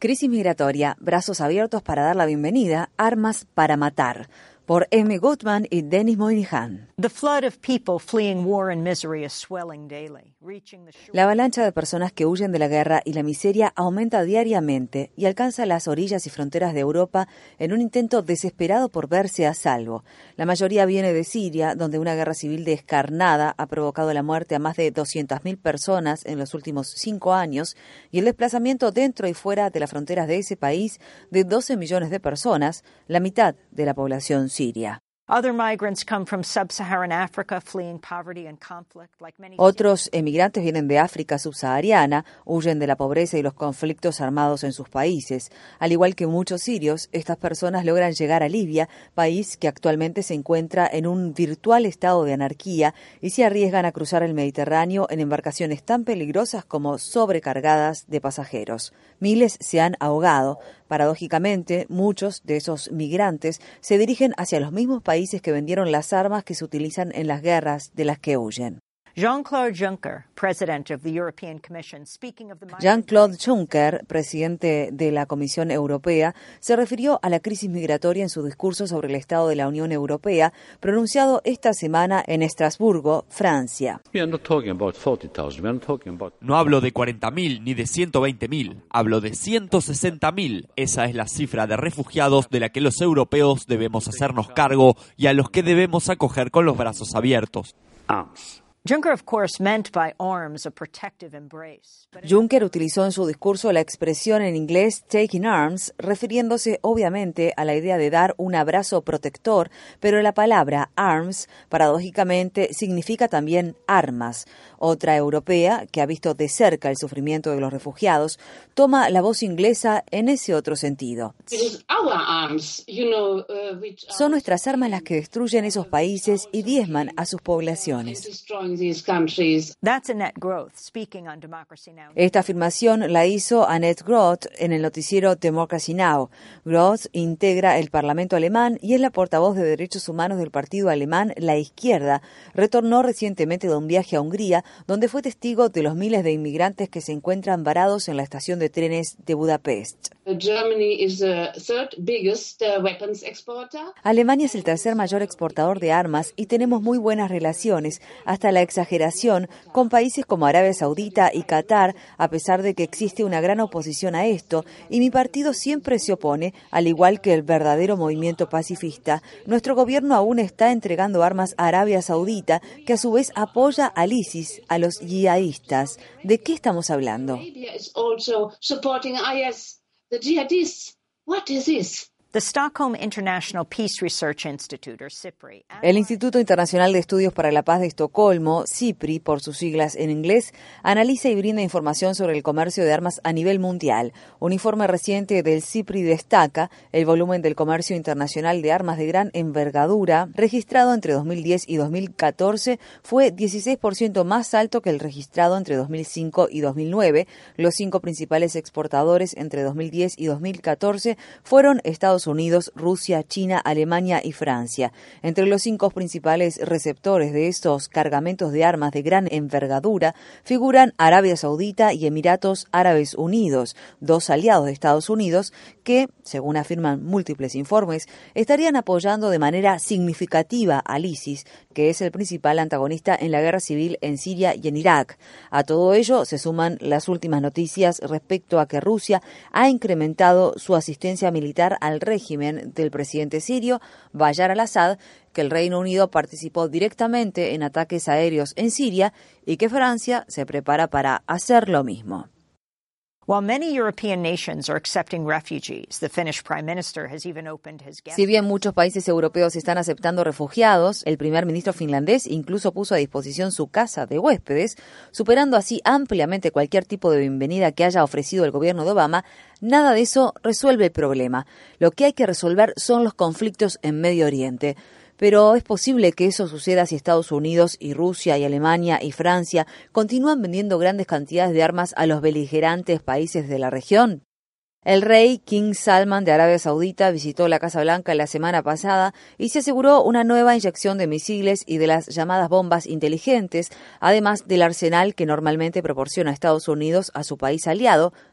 Crisis migratoria, brazos abiertos para dar la bienvenida, armas para matar por Amy Goodman y Dennis Moynihan. La avalancha de personas que huyen de la guerra y la miseria aumenta diariamente y alcanza las orillas y fronteras de Europa en un intento desesperado por verse a salvo. La mayoría viene de Siria, donde una guerra civil descarnada ha provocado la muerte a más de 200.000 personas en los últimos cinco años y el desplazamiento dentro y fuera de las fronteras de ese país de 12 millones de personas, la mitad de la población Siria. Otros emigrantes vienen de África subsahariana, huyen de la pobreza y los conflictos armados en sus países. Al igual que muchos sirios, estas personas logran llegar a Libia, país que actualmente se encuentra en un virtual estado de anarquía, y se arriesgan a cruzar el Mediterráneo en embarcaciones tan peligrosas como sobrecargadas de pasajeros. Miles se han ahogado. Paradójicamente, muchos de esos migrantes se dirigen hacia los mismos países que vendieron las armas que se utilizan en las guerras de las que huyen. Jean-Claude Juncker, presidente de la Comisión Europea, se refirió a la crisis migratoria en su discurso sobre el estado de la Unión Europea, pronunciado esta semana en Estrasburgo, Francia. No hablo de 40.000 ni de 120.000, hablo de 160.000. Esa es la cifra de refugiados de la que los europeos debemos hacernos cargo y a los que debemos acoger con los brazos abiertos. Juncker utilizó en su discurso la expresión en inglés taking arms, refiriéndose obviamente a la idea de dar un abrazo protector, pero la palabra arms, paradójicamente, significa también armas. Otra europea, que ha visto de cerca el sufrimiento de los refugiados, toma la voz inglesa en ese otro sentido. Son nuestras armas las que destruyen esos países y diezman a sus poblaciones. Esta afirmación la hizo Annette Groth en el noticiero Democracy Now. Groth integra el Parlamento alemán y es la portavoz de derechos humanos del partido alemán La Izquierda. Retornó recientemente de un viaje a Hungría, donde fue testigo de los miles de inmigrantes que se encuentran varados en la estación de trenes de Budapest. Uh, Alemania es el tercer mayor exportador de armas y tenemos muy buenas relaciones, hasta la exageración, con países como Arabia Saudita y Qatar, a pesar de que existe una gran oposición a esto, y mi partido siempre se opone, al igual que el verdadero movimiento pacifista. Nuestro gobierno aún está entregando armas a Arabia Saudita, que a su vez apoya al ISIS, a los yihadistas. ¿De qué estamos hablando? The jihadists, what is this? El Instituto Internacional de Estudios para la Paz de Estocolmo, CIPRI por sus siglas en inglés, analiza y brinda información sobre el comercio de armas a nivel mundial. Un informe reciente del CIPRI destaca el volumen del comercio internacional de armas de gran envergadura registrado entre 2010 y 2014 fue 16% más alto que el registrado entre 2005 y 2009. Los cinco principales exportadores entre 2010 y 2014 fueron Estados Unidos, Rusia, China, Alemania y Francia. Entre los cinco principales receptores de estos cargamentos de armas de gran envergadura figuran Arabia Saudita y Emiratos Árabes Unidos, dos aliados de Estados Unidos que, según afirman múltiples informes, estarían apoyando de manera significativa al ISIS, que es el principal antagonista en la guerra civil en Siria y en Irak. A todo ello se suman las últimas noticias respecto a que Rusia ha incrementado su asistencia militar al régimen del presidente sirio Bayar al-Assad, que el Reino Unido participó directamente en ataques aéreos en Siria y que Francia se prepara para hacer lo mismo. Si bien muchos países europeos están aceptando refugiados, el primer ministro finlandés incluso puso a disposición su casa de huéspedes, superando así ampliamente cualquier tipo de bienvenida que haya ofrecido el gobierno de Obama. Nada de eso resuelve el problema. Lo que hay que resolver son los conflictos en Medio Oriente. Pero ¿es posible que eso suceda si Estados Unidos y Rusia y Alemania y Francia continúan vendiendo grandes cantidades de armas a los beligerantes países de la región? El rey King Salman de Arabia Saudita visitó la Casa Blanca la semana pasada y se aseguró una nueva inyección de misiles y de las llamadas bombas inteligentes, además del arsenal que normalmente proporciona Estados Unidos a su país aliado,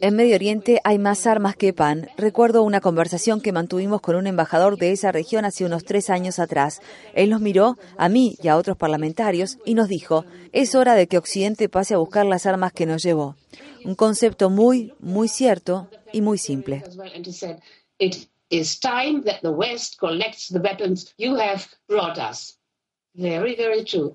En Medio Oriente hay más armas que pan. Recuerdo una conversación que mantuvimos con un embajador de esa región hace unos tres años atrás. Él nos miró, a mí y a otros parlamentarios, y nos dijo, es hora de que Occidente pase a buscar las armas que nos llevó. Un concepto muy, muy cierto y muy simple. Very, very true.